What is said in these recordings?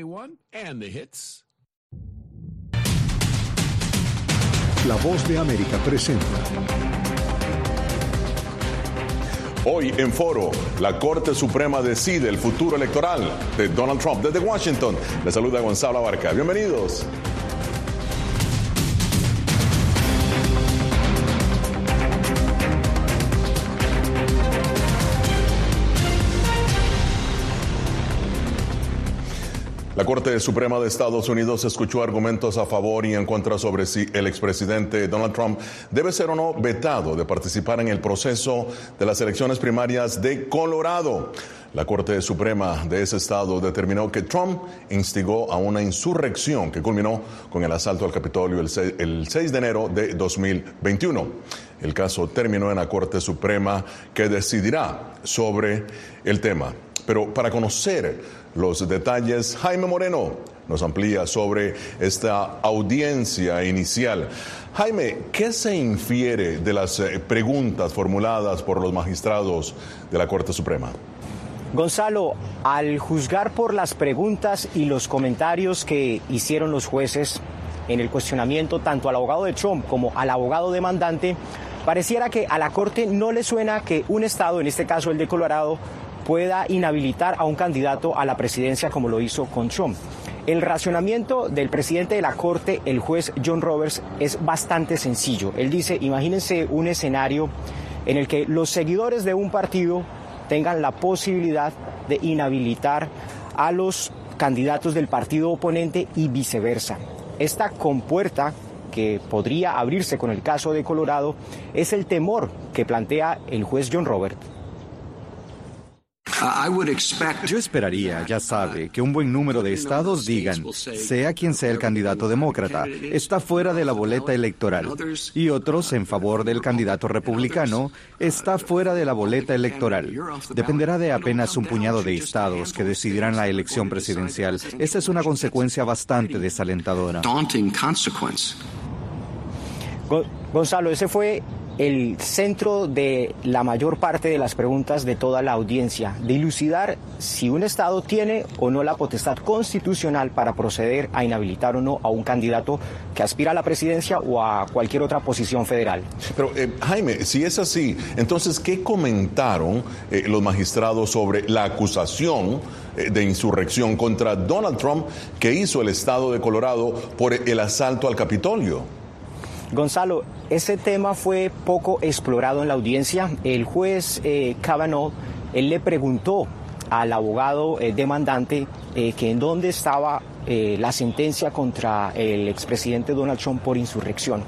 And the hits. La voz de América presenta. Hoy en foro, la Corte Suprema decide el futuro electoral de Donald Trump. Desde Washington, le saluda Gonzalo Abarca. Bienvenidos. La Corte Suprema de Estados Unidos escuchó argumentos a favor y en contra sobre si el expresidente Donald Trump debe ser o no vetado de participar en el proceso de las elecciones primarias de Colorado. La Corte Suprema de ese estado determinó que Trump instigó a una insurrección que culminó con el asalto al Capitolio el 6, de enero de 2021. El caso terminó en la Corte Suprema que decidirá sobre el tema. Pero para conocer los detalles, Jaime Moreno nos amplía sobre esta audiencia inicial. Jaime, ¿qué se infiere de las eh, preguntas formuladas por los magistrados de la Corte Suprema? Gonzalo, al juzgar por las preguntas y los comentarios que hicieron los jueces en el cuestionamiento tanto al abogado de Trump como al abogado demandante, pareciera que a la Corte no le suena que un Estado, en este caso el de Colorado, pueda inhabilitar a un candidato a la presidencia como lo hizo con Trump. El racionamiento del presidente de la Corte, el juez John Roberts, es bastante sencillo. Él dice, imagínense un escenario en el que los seguidores de un partido tengan la posibilidad de inhabilitar a los candidatos del partido oponente y viceversa. Esta compuerta que podría abrirse con el caso de Colorado es el temor que plantea el juez John Roberts yo esperaría, ya sabe, que un buen número de estados digan, sea quien sea el candidato demócrata, está fuera de la boleta electoral. Y otros, en favor del candidato republicano, está fuera de la boleta electoral. Dependerá de apenas un puñado de estados que decidirán la elección presidencial. Esa es una consecuencia bastante desalentadora. Gonzalo, ese fue el centro de la mayor parte de las preguntas de toda la audiencia, dilucidar si un Estado tiene o no la potestad constitucional para proceder a inhabilitar o no a un candidato que aspira a la presidencia o a cualquier otra posición federal. Pero eh, Jaime, si es así, entonces, ¿qué comentaron eh, los magistrados sobre la acusación eh, de insurrección contra Donald Trump que hizo el Estado de Colorado por el asalto al Capitolio? Gonzalo, ese tema fue poco explorado en la audiencia. El juez eh, él le preguntó al abogado eh, demandante eh, que en dónde estaba la sentencia contra el expresidente Donald Trump por insurrección.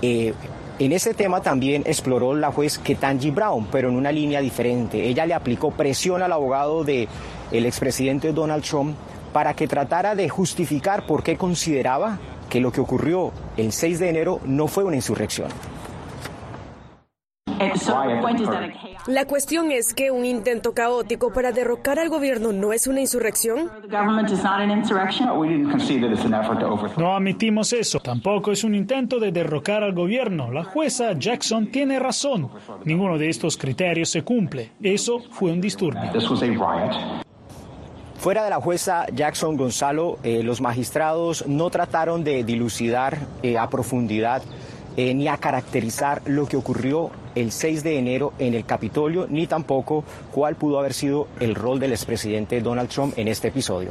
en ese tema también exploró la juez Ketanji Brown, pero en una línea diferente. Ella le aplicó presión al abogado del el expresidente Donald Trump para que tratara de justificar por qué consideraba que lo que ocurrió el 6 de enero no fue una insurrección. La cuestión es que un intento caótico para derrocar al gobierno no es una insurrección. No admitimos eso. Tampoco es un intento de derrocar al gobierno. La jueza Jackson tiene razón. Ninguno de estos criterios se cumple. Eso fue un disturbio. Fuera de la jueza Jackson Gonzalo, eh, los magistrados no trataron de dilucidar eh, a profundidad eh, ni a caracterizar lo que ocurrió el 6 de enero en el Capitolio, ni tampoco cuál pudo haber sido el rol del expresidente Donald Trump en este episodio.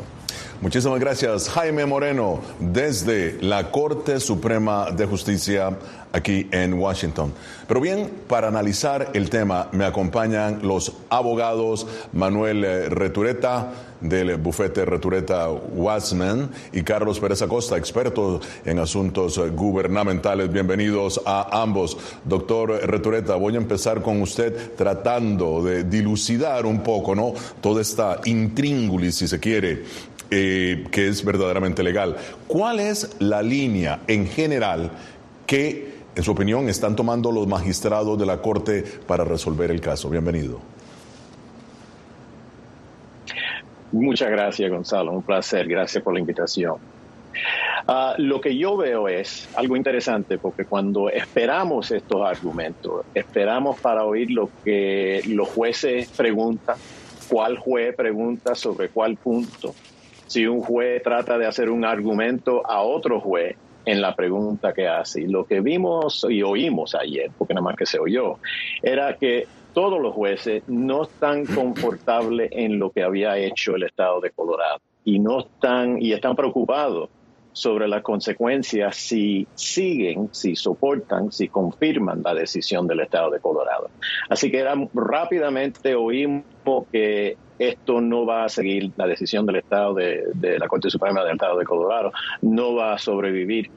Muchísimas gracias, Jaime Moreno, desde la Corte Suprema de Justicia aquí en Washington. Pero bien, para analizar el tema me acompañan los abogados Manuel eh, Retureta del bufete Retureta Wasman y Carlos Pérez Acosta, experto en asuntos gubernamentales. Bienvenidos a ambos. Doctor Retureta, voy a empezar con usted tratando de dilucidar un poco, ¿no? Toda esta intríngulis, si se quiere, eh, que es verdaderamente legal. ¿Cuál es la línea en general que en su opinión, están tomando los magistrados de la Corte para resolver el caso? Bienvenido. Muchas gracias, Gonzalo. Un placer. Gracias por la invitación. Ah, lo que yo veo es algo interesante porque cuando esperamos estos argumentos, esperamos para oír lo que los jueces preguntan, cuál juez pregunta sobre cuál punto, si un juez trata de hacer un argumento a otro juez en la pregunta que hace. Y lo que vimos y oímos ayer, porque nada más que se oyó, era que todos los jueces no están confortables en lo que había hecho el Estado de Colorado y no están y están preocupados sobre las consecuencias si siguen, si soportan, si confirman la decisión del Estado de Colorado. Así que rápidamente oímos que esto no va a seguir la decisión del Estado de, de la Corte Suprema del Estado de Colorado, no va a sobrevivir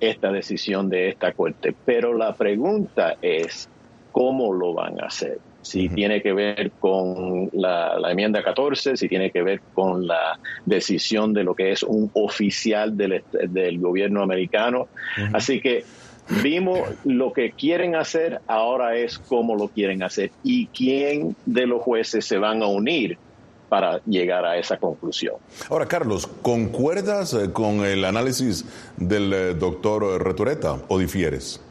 esta decisión de esta Corte. Pero la pregunta es, ¿cómo lo van a hacer? si tiene que ver con la, enmienda 14, si tiene que ver con la decisión de lo que es un oficial del, del gobierno americano. Así que vimos lo que quieren hacer, ahora es cómo lo quieren hacer y quién de los jueces se van a unir para llegar a esa conclusión. Ahora, Carlos, ¿concuerdas eh, con el análisis del eh, doctor Retureta o difieres?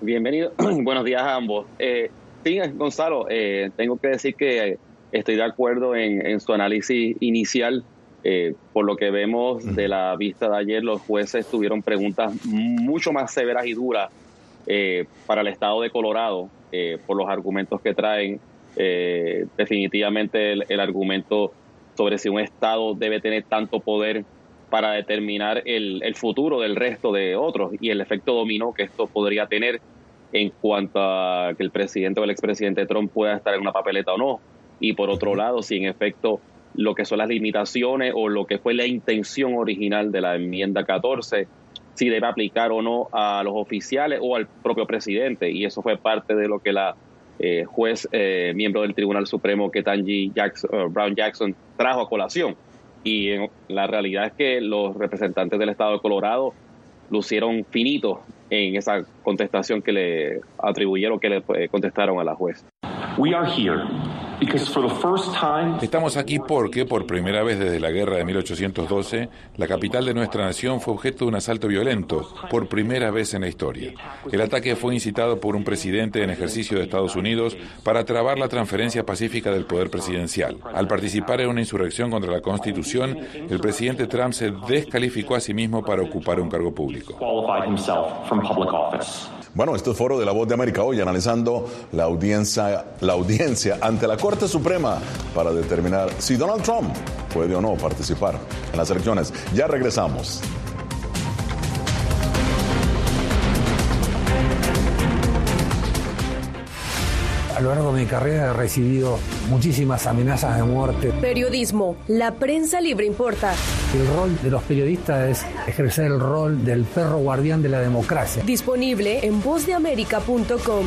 Bienvenido, buenos días a ambos. Eh, Sí, Gonzalo, eh, tengo que decir que estoy de acuerdo en, su análisis inicial. Eh, por lo que vemos de la vista de ayer, los jueces tuvieron preguntas mucho más severas y duras eh, para el estado de Colorado por los argumentos que traen. definitivamente el, argumento sobre si un estado debe tener tanto poder para determinar el, el futuro del resto de otros y el efecto dominó que esto podría tener en cuanto a que el presidente o el expresidente Trump pueda estar en una papeleta o no. Y por otro lado, si en efecto lo que son las limitaciones o lo que fue la intención original de la enmienda 14, si debe aplicar o no a los oficiales o al propio presidente. Y eso fue parte de lo que la eh, juez, eh, miembro del Tribunal Supremo, Ketanji Jackson, uh, Brown Jackson, trajo a colación. Y la realidad es que los representantes del estado de Colorado lucieron finitos en esa contestación que le atribuyeron, que le contestaron a la juez. We are here Estamos aquí porque, por primera vez desde la guerra de 1812, la capital de nuestra nación fue objeto de un asalto violento, por primera vez en la historia. El ataque fue incitado por un presidente en ejercicio de Estados Unidos para trabar la transferencia pacífica del poder presidencial. Al participar en una insurrección contra la Constitución, el presidente Trump se descalificó a sí mismo para ocupar un cargo público. Bueno, este es Foro de la Voz de América hoy analizando la audiencia, la audiencia ante la Corte Suprema para determinar si Donald Trump puede o no participar en las elecciones. Ya regresamos. A lo largo de mi carrera he recibido muchísimas amenazas de muerte. Periodismo, la prensa libre importa. El rol de los periodistas es ejercer el rol del perro guardián de la democracia. Disponible en vozdeamerica.com.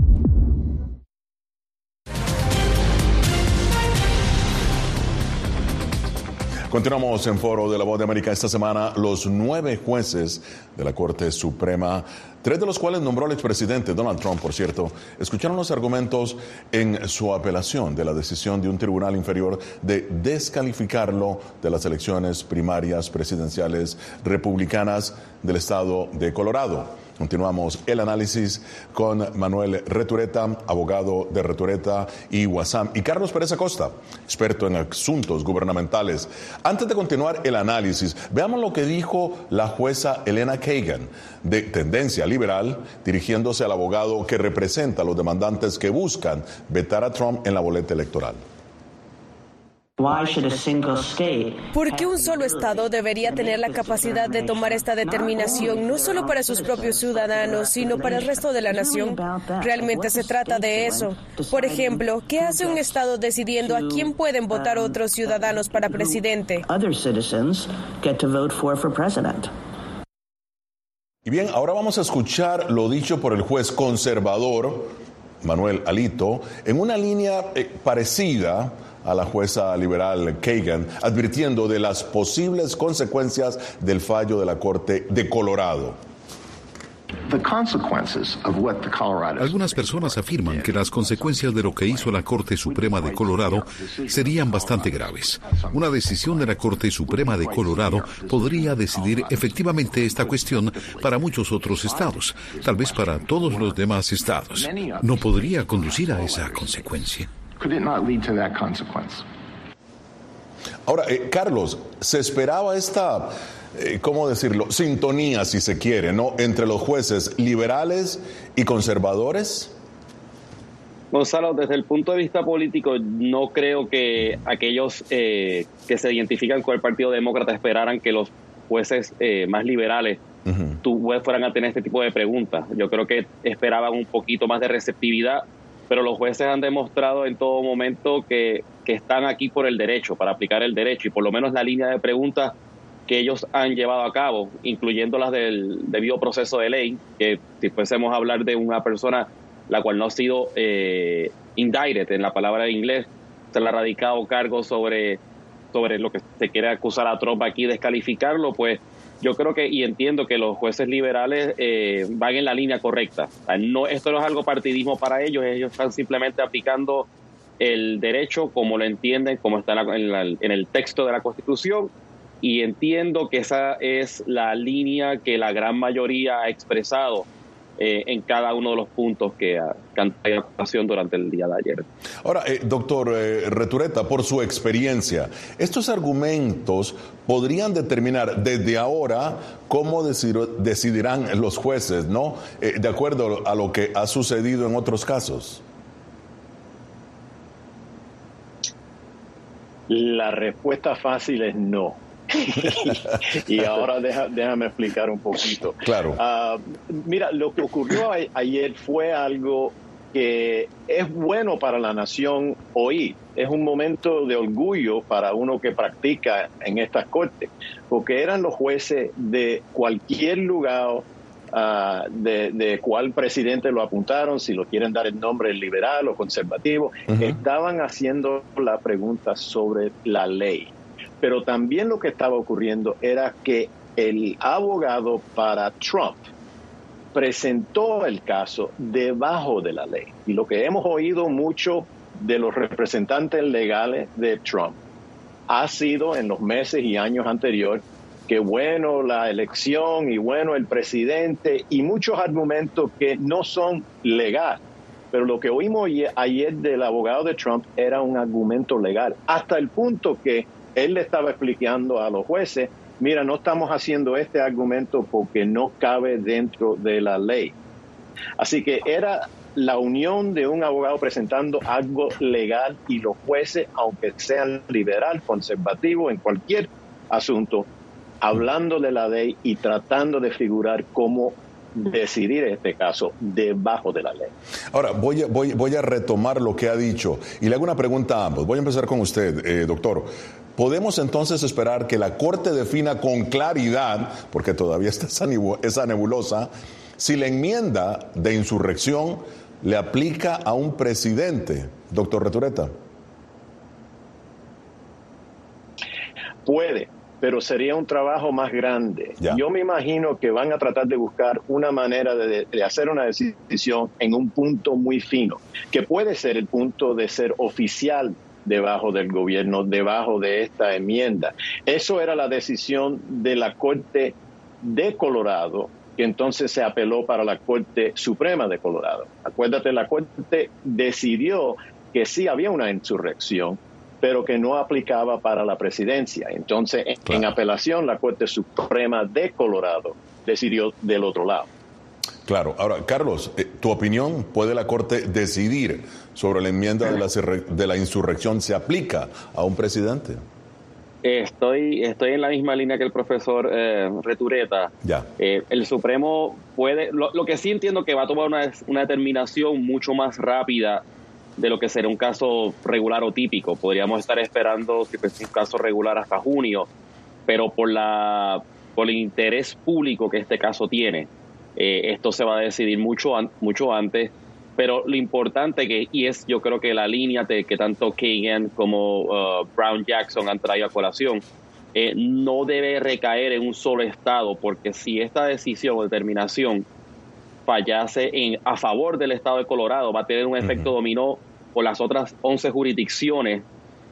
Continuamos en Foro de la Voz de América esta semana. Los nueve jueces de la Corte Suprema, tres de los cuales nombró el expresidente Donald Trump, por cierto, escucharon los argumentos en su apelación de la decisión de un tribunal inferior de descalificarlo de las elecciones primarias presidenciales republicanas del estado de Colorado. Continuamos el análisis con Manuel Retureta, abogado de Retureta y Guasam, y Carlos Pérez Acosta, experto en asuntos gubernamentales. Antes de continuar el análisis, veamos lo que dijo la jueza Elena Kagan, de tendencia liberal, dirigiéndose al abogado que representa a los demandantes que buscan vetar a Trump en la boleta electoral. ¿Por qué un solo Estado debería tener la capacidad de tomar esta determinación no solo para sus propios ciudadanos, sino para el resto de la nación? Realmente se trata de eso. Por ejemplo, ¿qué hace un Estado decidiendo a quién pueden votar otros ciudadanos para presidente? Y bien, ahora vamos a escuchar lo dicho por el juez conservador Manuel Alito en una línea eh, parecida a la jueza liberal Kagan, advirtiendo de las posibles consecuencias del fallo de la Corte de Colorado. Algunas personas afirman que las consecuencias de lo que hizo la Corte Suprema de Colorado serían bastante graves. Una decisión de la Corte Suprema de Colorado podría decidir efectivamente esta cuestión para muchos otros estados, tal vez para todos los demás estados. ¿No podría conducir a esa consecuencia? Ahora, eh, Carlos, ¿se esperaba esta, eh, cómo decirlo, sintonía, si se quiere, ¿no? Entre los jueces liberales y conservadores? Gonzalo, desde el punto de vista político, no creo que aquellos eh, que se identifican con el Partido Demócrata esperaran que los jueces más liberales fueran a tener este tipo de preguntas. Yo creo que esperaban un poquito más de receptividad pero los jueces han demostrado en todo momento que, están aquí por el derecho, para aplicar el derecho, y por lo menos la línea de preguntas que ellos han llevado a cabo, incluyendo las del debido proceso de ley, que si fuésemos a hablar de una persona la cual no ha sido eh, indicted en la palabra de inglés, se le ha radicado cargo sobre, sobre lo que se quiere acusar a Trump aquí, descalificarlo, pues yo creo que y entiendo que los jueces liberales eh, van en la línea correcta. no, esto no es algo partidismo para ellos, ellos están simplemente aplicando el derecho como lo entienden, como está en, en el texto de la Constitución, y entiendo que esa es la línea que la gran mayoría ha expresado eh, en cada uno de los puntos que, han tenido ocasión durante el día de ayer. Ahora, eh, doctor eh, Retureta, por su experiencia, estos argumentos podrían determinar desde ahora cómo decidirán los jueces, ¿no? de acuerdo a lo que ha sucedido en otros casos. La respuesta fácil es no y ahora déjame explicar un poquito. Claro. Ah, mira, lo que ocurrió ayer fue algo que es bueno para la nación hoy. Es un momento de orgullo para uno que practica en estas cortes, porque eran los jueces de cualquier lugar ah, de, cuál presidente lo apuntaron, si lo quieren dar el nombre liberal o conservativo, estaban haciendo la pregunta sobre la ley. Pero también lo que estaba ocurriendo era que el abogado para Trump presentó el caso debajo de la ley. Y lo que hemos oído mucho de los representantes legales de Trump ha sido en los meses y años anteriores que bueno la elección y bueno el presidente y muchos argumentos que no son legales. Pero lo que oímos ayer del abogado de Trump era un argumento legal, hasta el punto que él le estaba explicando a los jueces, mira, no estamos haciendo este argumento porque no cabe dentro de la ley. Así que era la unión de un abogado presentando algo legal y los jueces, aunque sean liberal, conservativo, en cualquier asunto, hablando de la ley y tratando de figurar cómo decidir este caso debajo de la ley. Ahora, voy a, voy, voy a retomar lo que ha dicho y le hago una pregunta a ambos. Voy a empezar con usted, eh, doctor. ¿Podemos entonces esperar que la Corte defina con claridad, porque todavía está esa nebulosa, si la enmienda de insurrección le aplica a un presidente, doctor Retureta? Puede, pero sería un trabajo más grande. Yo me imagino que van a tratar de buscar una manera de, hacer una decisión en un punto muy fino, que puede ser el punto de ser oficial debajo del gobierno, debajo de esta enmienda. Eso era la decisión de la Corte de Colorado, que entonces se apeló para la Corte Suprema de Colorado. Acuérdate, la Corte decidió que sí había una insurrección, pero que no aplicaba para la presidencia. Entonces, en apelación, la Corte Suprema de Colorado decidió del otro lado. Claro. Ahora, Carlos, eh, ¿tu opinión? ¿Puede la Corte decidir sobre la enmienda de la, de la insurrección? ¿Se aplica a un presidente? Estoy, estoy en la misma línea que el profesor eh, Retureta. Ya. Eh, el Supremo puede, lo, que sí entiendo que va a tomar una, una determinación mucho más rápida de lo que será un caso regular o típico. Podríamos estar esperando, si es un caso regular, hasta junio, pero por, la, por el interés público que este caso tiene, eh, esto se va a decidir mucho, mucho antes. Pero lo importante que, y es yo creo que la línea de que tanto Kagan como uh, Brown Jackson han traído a colación, eh, no debe recaer en un solo estado, porque si esta decisión o determinación fallase en, a favor del estado de Colorado, va a tener un efecto dominó por las otras 11 jurisdicciones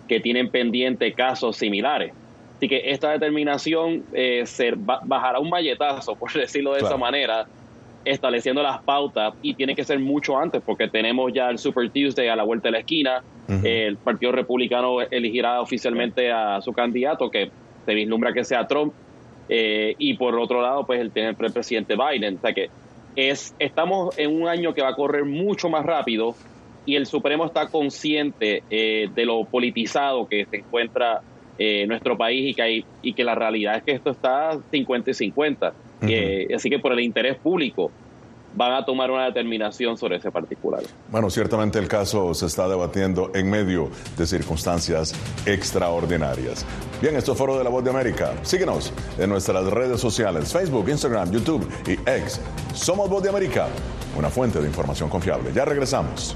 que tienen pendiente casos similares. Así que esta determinación eh, se bajará un malletazo, por decirlo de esa manera, estableciendo las pautas y tiene que ser mucho antes porque tenemos ya el Super Tuesday a la vuelta de la esquina. el Partido Republicano elegirá oficialmente a su candidato, que se vislumbra que sea Trump. Eh, y por otro lado, pues el, el presidente Biden. O sea que es, estamos en un año que va a correr mucho más rápido y el Supremo está consciente eh, de lo politizado que se encuentra eh, nuestro país y que, hay, y que la realidad es que esto está 50 y 50. así que por el interés público van a tomar una determinación sobre ese particular. Bueno, ciertamente el caso se está debatiendo en medio de circunstancias extraordinarias. Bien, esto es Foro de la Voz de América. Síguenos en nuestras redes sociales, Facebook, Instagram, YouTube y X. Somos Voz de América, una fuente de información confiable. Ya regresamos.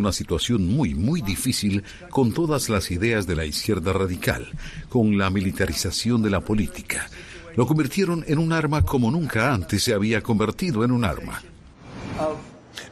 una situación muy, muy difícil con todas las ideas de la izquierda radical, con la militarización de la política. Lo convirtieron en un arma como nunca antes se había convertido en un arma.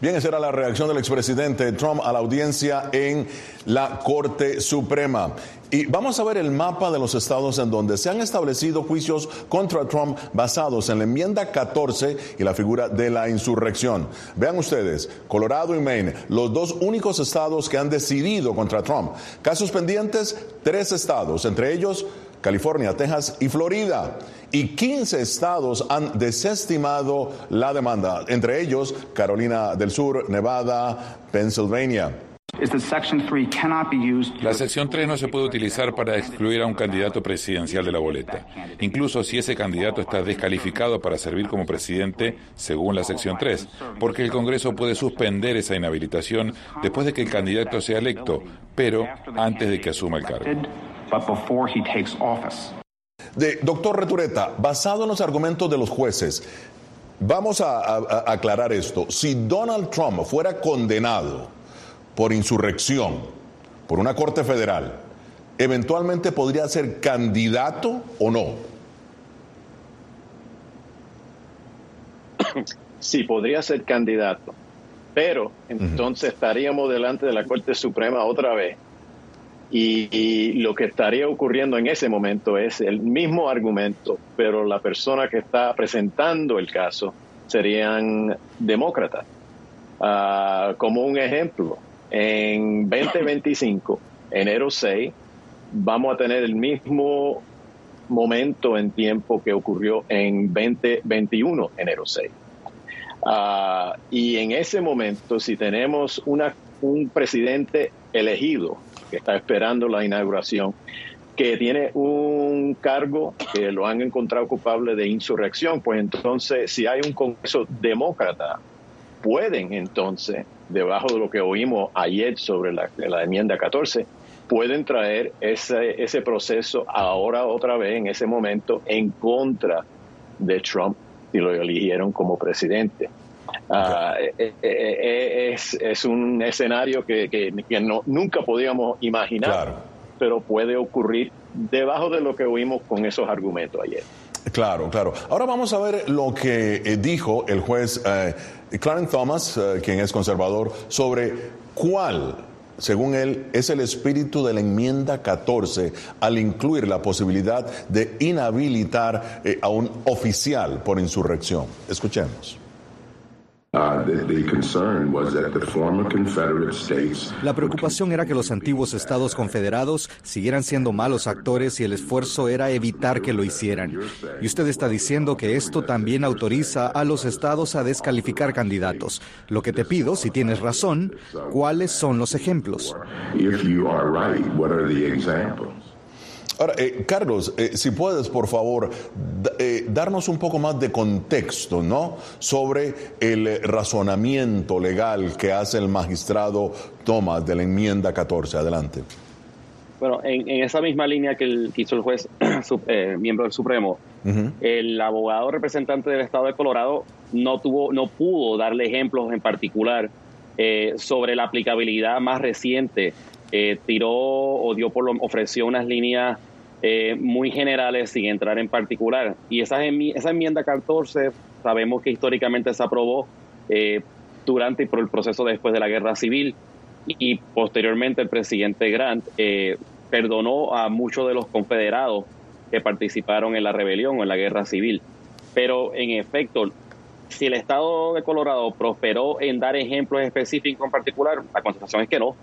Bien, esa era la reacción del expresidente Trump a la audiencia en la Corte Suprema. Y vamos a ver el mapa de los estados en donde se han establecido juicios contra Trump basados en la enmienda 14 y la figura de la insurrección. Vean ustedes, Colorado y Maine, los dos únicos estados que han decidido contra Trump. Casos pendientes, tres estados, entre ellos California, Texas y Florida. Y 15 estados han desestimado la demanda, entre ellos Carolina del Sur, Nevada, Pennsylvania. La sección 3 no se puede utilizar para excluir a un candidato presidencial de la boleta, incluso si ese candidato está descalificado para servir como presidente según la sección 3, porque el Congreso puede suspender esa inhabilitación después de que el candidato sea electo, pero antes de que asuma el cargo. De, doctor Retureta, basado en los argumentos de los jueces, vamos a, aclarar esto. Si Donald Trump fuera condenado por insurrección por una corte federal, eventualmente podría ser candidato o no. Sí, podría ser candidato, pero entonces estaríamos delante de la Corte Suprema otra vez y, lo que estaría ocurriendo en ese momento es el mismo argumento, pero la persona que está presentando el caso serían demócratas. Ah, como un ejemplo, en 2025, enero 6, vamos a tener el mismo momento en tiempo que ocurrió en 2021, enero 6. Ah, y en ese momento, si tenemos una, un presidente elegido que está esperando la inauguración, que tiene un cargo que lo han encontrado culpable de insurrección, pues entonces si hay un Congreso demócrata, pueden entonces, debajo de lo que oímos ayer sobre la, enmienda 14, pueden traer ese, ese proceso ahora otra vez en ese momento en contra de Trump si lo eligieron como presidente. Eh, eh, eh, es, un escenario que, no, nunca podíamos imaginar, pero puede ocurrir debajo de lo que oímos con esos argumentos ayer. Claro, claro. Ahora vamos a ver lo que dijo el juez Clarence Thomas, quien es conservador, sobre cuál según él, es el espíritu de la enmienda 14 al incluir la posibilidad de inhabilitar a un oficial por insurrección. Escuchemos. La preocupación era que los antiguos estados confederados siguieran siendo malos actores y el esfuerzo era evitar que lo hicieran. Y usted está diciendo que esto también autoriza a los estados a descalificar candidatos. Lo que te pido, si tienes razón, ¿cuáles son los ejemplos? Ahora, eh, Carlos, eh, si puedes, por favor, eh, darnos un poco más de contexto, ¿no? Sobre el razonamiento legal que hace el magistrado Thomas de la enmienda 14. Adelante. Bueno, en, esa misma línea que, hizo el juez, miembro del Supremo, el abogado representante del Estado de Colorado no tuvo, no pudo darle ejemplos en particular sobre la aplicabilidad más reciente. Tiró o dio por lo, ofreció unas líneas eh, muy generales sin entrar en particular. Y esa, esa enmienda 14 sabemos que históricamente se aprobó eh, durante y por el proceso después de la guerra civil y, posteriormente el presidente Grant eh, perdonó a muchos de los confederados que participaron en la rebelión o en la guerra civil. Pero en efecto, si el estado de Colorado prosperó en dar ejemplos específicos en particular, la contestación es que no.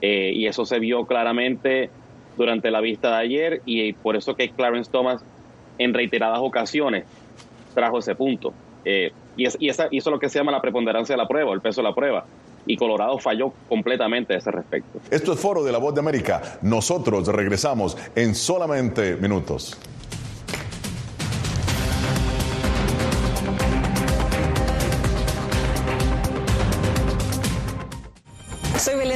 Y eso se vio claramente durante la vista de ayer y por eso que Clarence Thomas en reiteradas ocasiones trajo ese punto. Eh, y, esa, y es lo que se llama la preponderancia de la prueba, el peso de la prueba. Y Colorado falló completamente a ese respecto. Esto es Foro de la Voz de América. Nosotros regresamos en solamente minutos.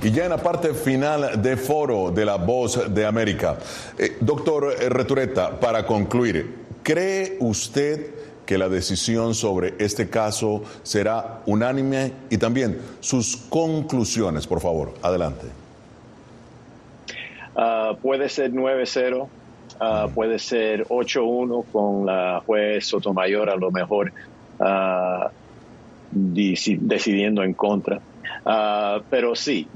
Y ya en la parte final de foro de la voz de América, eh, doctor Retureta, para concluir, ¿cree usted que la decisión sobre este caso será unánime y también sus conclusiones, por favor? Adelante. Ah, puede ser 9-0, ah, puede ser 8-1 con la juez Sotomayor a lo mejor uh, decidiendo en contra. Ah, pero sí,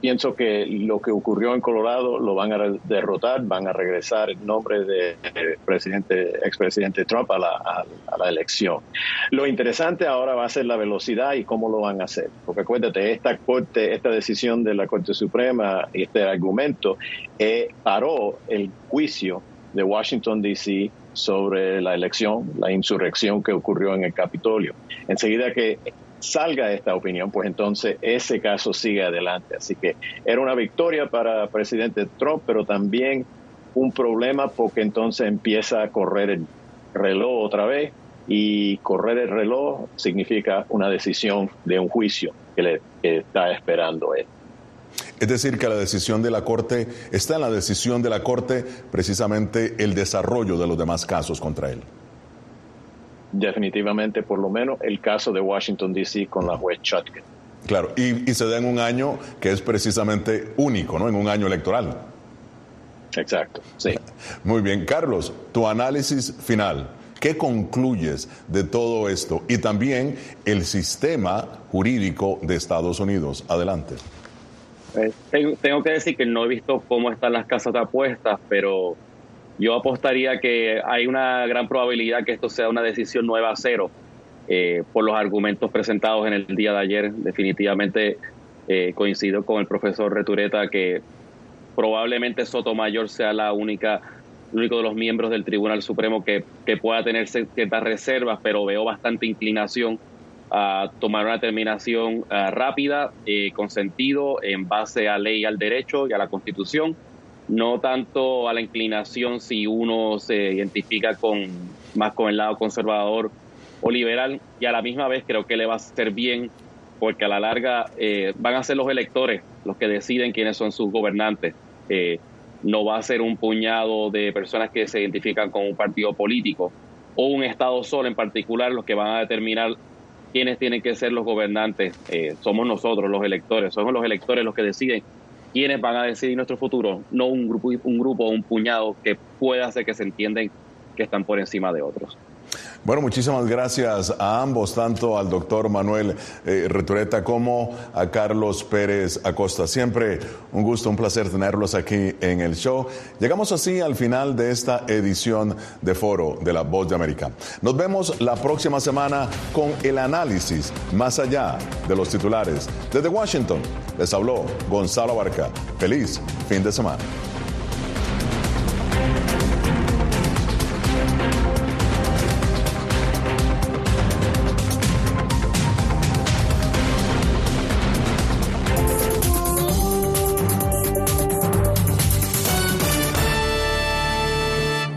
pienso que lo que ocurrió en Colorado lo van a derrotar, van a regresar en nombre del presidente, expresidente Trump a la, a, la, elección. Lo interesante ahora va a ser la velocidad y cómo lo van a hacer. Porque acuérdate, esta corte, esta decisión de la Corte Suprema y este argumento eh, paró el juicio de Washington, D.C. sobre la elección, la insurrección que ocurrió en el Capitolio. Enseguida que salga esta opinión, pues entonces ese caso sigue adelante. Así que era una victoria para presidente Trump, pero también un problema porque entonces empieza a correr el reloj otra vez y correr el reloj significa una decisión de un juicio que le está esperando él. Es decir, que la decisión de la Corte, está en la decisión de la Corte precisamente el desarrollo de los demás casos contra él definitivamente por lo menos el caso de Washington, D.C. con la juez Chutkin. Claro, y, se da en un año que es precisamente único, ¿no? En un año electoral. Exacto, sí. Muy bien, Carlos, tu análisis final. ¿Qué concluyes de todo esto? Y también el sistema jurídico de Estados Unidos. Adelante. Eh, tengo que decir que no he visto cómo están las casas de apuestas, pero yo apostaría que hay una gran probabilidad que esto sea una decisión nueva a cero eh, por los argumentos presentados en el día de ayer. Definitivamente eh, coincido con el profesor Retureta que probablemente Sotomayor sea la única el único de los miembros del Tribunal Supremo que, pueda tener ciertas reservas, pero veo bastante inclinación a tomar una determinación eh, rápida, con sentido, en base a ley, al derecho y a la Constitución no tanto a la inclinación si uno se identifica con más con el lado conservador o liberal y a la misma vez creo que le va a hacer bien porque a la larga eh, van a ser los electores los que deciden quiénes son sus gobernantes. Eh, no va a ser un puñado de personas que se identifican con un partido político o un Estado solo en particular los que van a determinar quiénes tienen que ser los gobernantes. Eh, somos nosotros, los electores, somos los electores los que deciden quiénes van a decidir nuestro futuro, no un grupo, un grupo o un puñado que pueda hacer que se entiendan que están por encima de otros. Bueno, muchísimas gracias a ambos, tanto al doctor Manuel eh, Retureta como a Carlos Pérez Acosta. Siempre un gusto, un placer tenerlos aquí en el show. Llegamos así al final de esta edición de Foro de la Voz de América. Nos vemos la próxima semana con el análisis más allá de los titulares. Desde Washington les habló Gonzalo Barca. Feliz fin de semana.